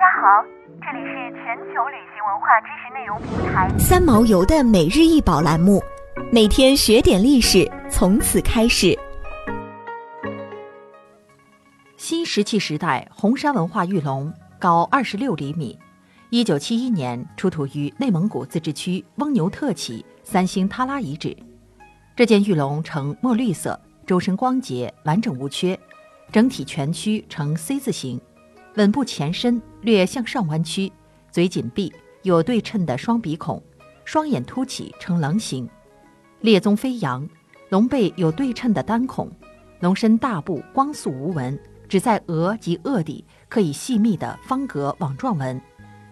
家好，这里是全球旅行文化知识内容平台三毛游的每日一宝栏目，每天学点历史，从此开始。新石器时代红山文化玉龙高二十六厘米，一九七一年出土于内蒙古自治区翁牛特旗三星塔拉遗址。这件玉龙呈墨绿色，周身光洁，完整无缺，整体全躯呈 C 字形。吻部前身略向上弯曲，嘴紧闭，有对称的双鼻孔，双眼凸起呈棱形，列宗飞扬，龙背有对称的单孔，龙身大部光素无纹，只在额及颚底可以细密的方格网状纹，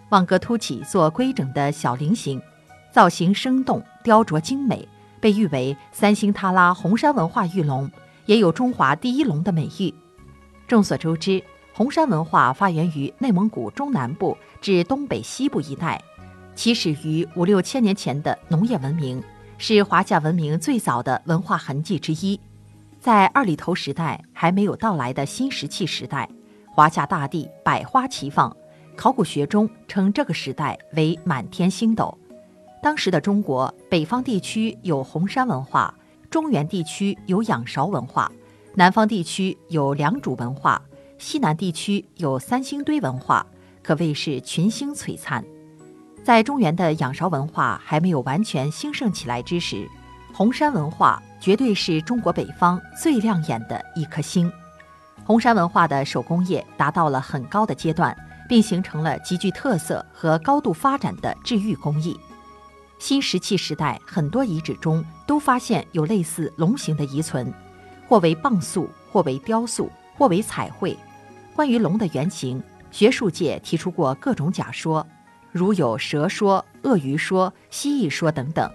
网格凸起做规整的小菱形，造型生动雕琢精美，被誉为三星喀拉红山文化玉龙，也有中华第一龙的美誉。众所周知。红山文化发源于内蒙古中南部至东北西部一带，起始于五六千年前的农业文明，是华夏文明最早的文化痕迹之一。在二里头时代还没有到来的新石器时代，华夏大地百花齐放，考古学中称这个时代为满天星斗。当时的中国北方地区有红山文化，中原地区有仰韶文化，南方地区有良渚文化。西南地区有三星堆文化，可谓是群星璀璨。在中原的仰韶文化还没有完全兴盛起来之时，红山文化绝对是中国北方最亮眼的一颗星。红山文化的手工业达到了很高的阶段，并形成了极具特色和高度发展的治愈工艺。新石器时代很多遗址中都发现有类似龙形的遗存，或为蚌塑，或为雕塑，或为彩绘。关于龙的原型，学术界提出过各种假说，如有蛇说、鳄鱼说、蜥蜴说等等。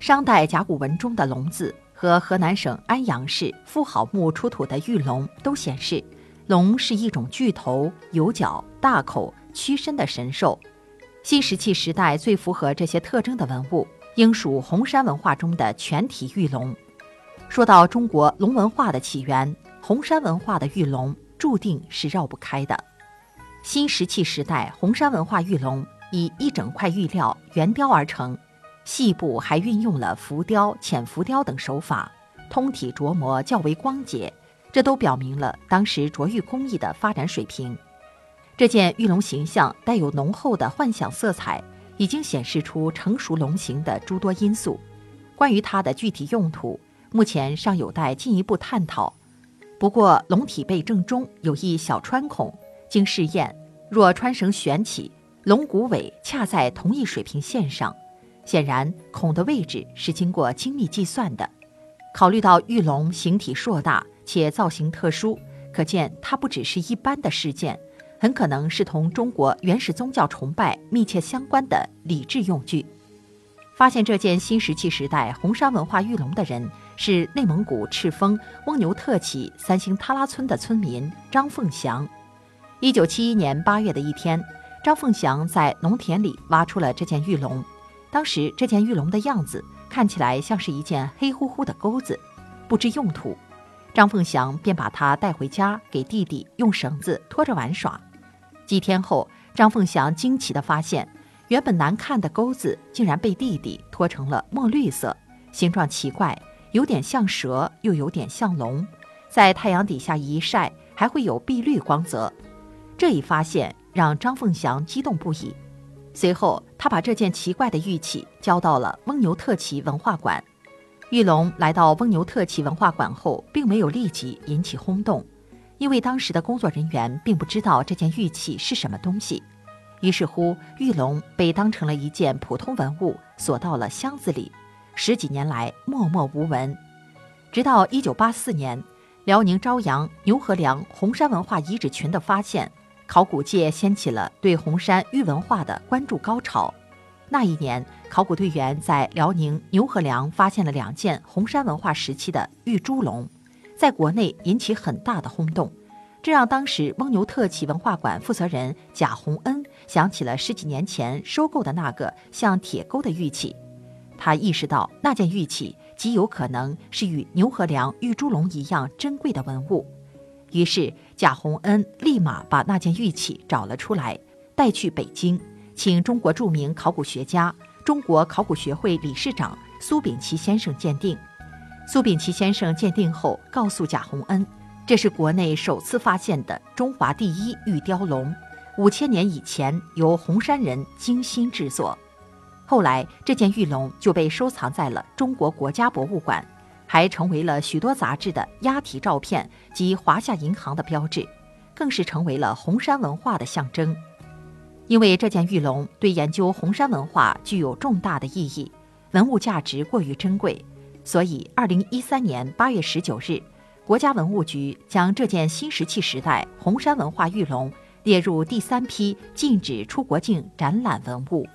商代甲骨文中的“龙”字和河南省安阳市妇好墓出土的玉龙都显示，龙是一种巨头、有角、大口、屈身的神兽。新石器时代最符合这些特征的文物，应属红山文化中的全体玉龙。说到中国龙文化的起源，红山文化的玉龙。注定是绕不开的。新石器时代红山文化玉龙以一整块玉料圆雕而成，细部还运用了浮雕、浅浮雕等手法，通体琢磨较为光洁，这都表明了当时琢玉工艺的发展水平。这件玉龙形象带有浓厚的幻想色彩，已经显示出成熟龙形的诸多因素。关于它的具体用途，目前尚有待进一步探讨。不过，龙体背正中有一小穿孔，经试验，若穿绳悬起，龙骨尾恰在同一水平线上，显然孔的位置是经过精密计算的。考虑到玉龙形体硕大且造型特殊，可见它不只是一般的事件，很可能是同中国原始宗教崇拜密切相关的礼制用具。发现这件新石器时代红山文化玉龙的人。是内蒙古赤峰翁牛特旗三星塔拉村的村民张凤祥。一九七一年八月的一天，张凤祥在农田里挖出了这件玉龙。当时这件玉龙的样子看起来像是一件黑乎乎的钩子，不知用途。张凤祥便把它带回家给弟弟用绳子拖着玩耍。几天后，张凤祥惊奇地发现，原本难看的钩子竟然被弟弟拖成了墨绿色，形状奇怪。有点像蛇，又有点像龙，在太阳底下一晒，还会有碧绿光泽。这一发现让张凤祥激动不已。随后，他把这件奇怪的玉器交到了翁牛特旗文化馆。玉龙来到翁牛特旗文化馆后，并没有立即引起轰动，因为当时的工作人员并不知道这件玉器是什么东西。于是乎，玉龙被当成了一件普通文物，锁到了箱子里。十几年来默默无闻，直到一九八四年，辽宁朝阳牛河梁红山文化遗址群的发现，考古界掀起了对红山玉文化的关注高潮。那一年，考古队员在辽宁牛河梁发现了两件红山文化时期的玉猪龙，在国内引起很大的轰动，这让当时翁牛特旗文化馆负责人贾洪恩想起了十几年前收购的那个像铁钩的玉器。他意识到那件玉器极有可能是与牛河梁玉猪龙一样珍贵的文物，于是贾洪恩立马把那件玉器找了出来，带去北京，请中国著名考古学家、中国考古学会理事长苏秉琦先生鉴定。苏秉琦先生鉴定后，告诉贾洪恩，这是国内首次发现的中华第一玉雕龙，五千年以前由红山人精心制作。后来，这件玉龙就被收藏在了中国国家博物馆。还成为了许多杂志的压题照片及华夏银行的标志，更是成为了红山文化的象征。因为这件玉龙对研究红山文化具有重大的意义，文物价值过于珍贵，所以二零一三年八月十九日，国家文物局将这件新石器时代红山文化玉龙列入第三批禁止出国境展览文物。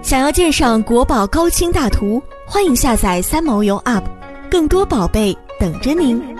想要鉴赏国宝高清大图，欢迎下载三毛游 App，更多宝贝等着您。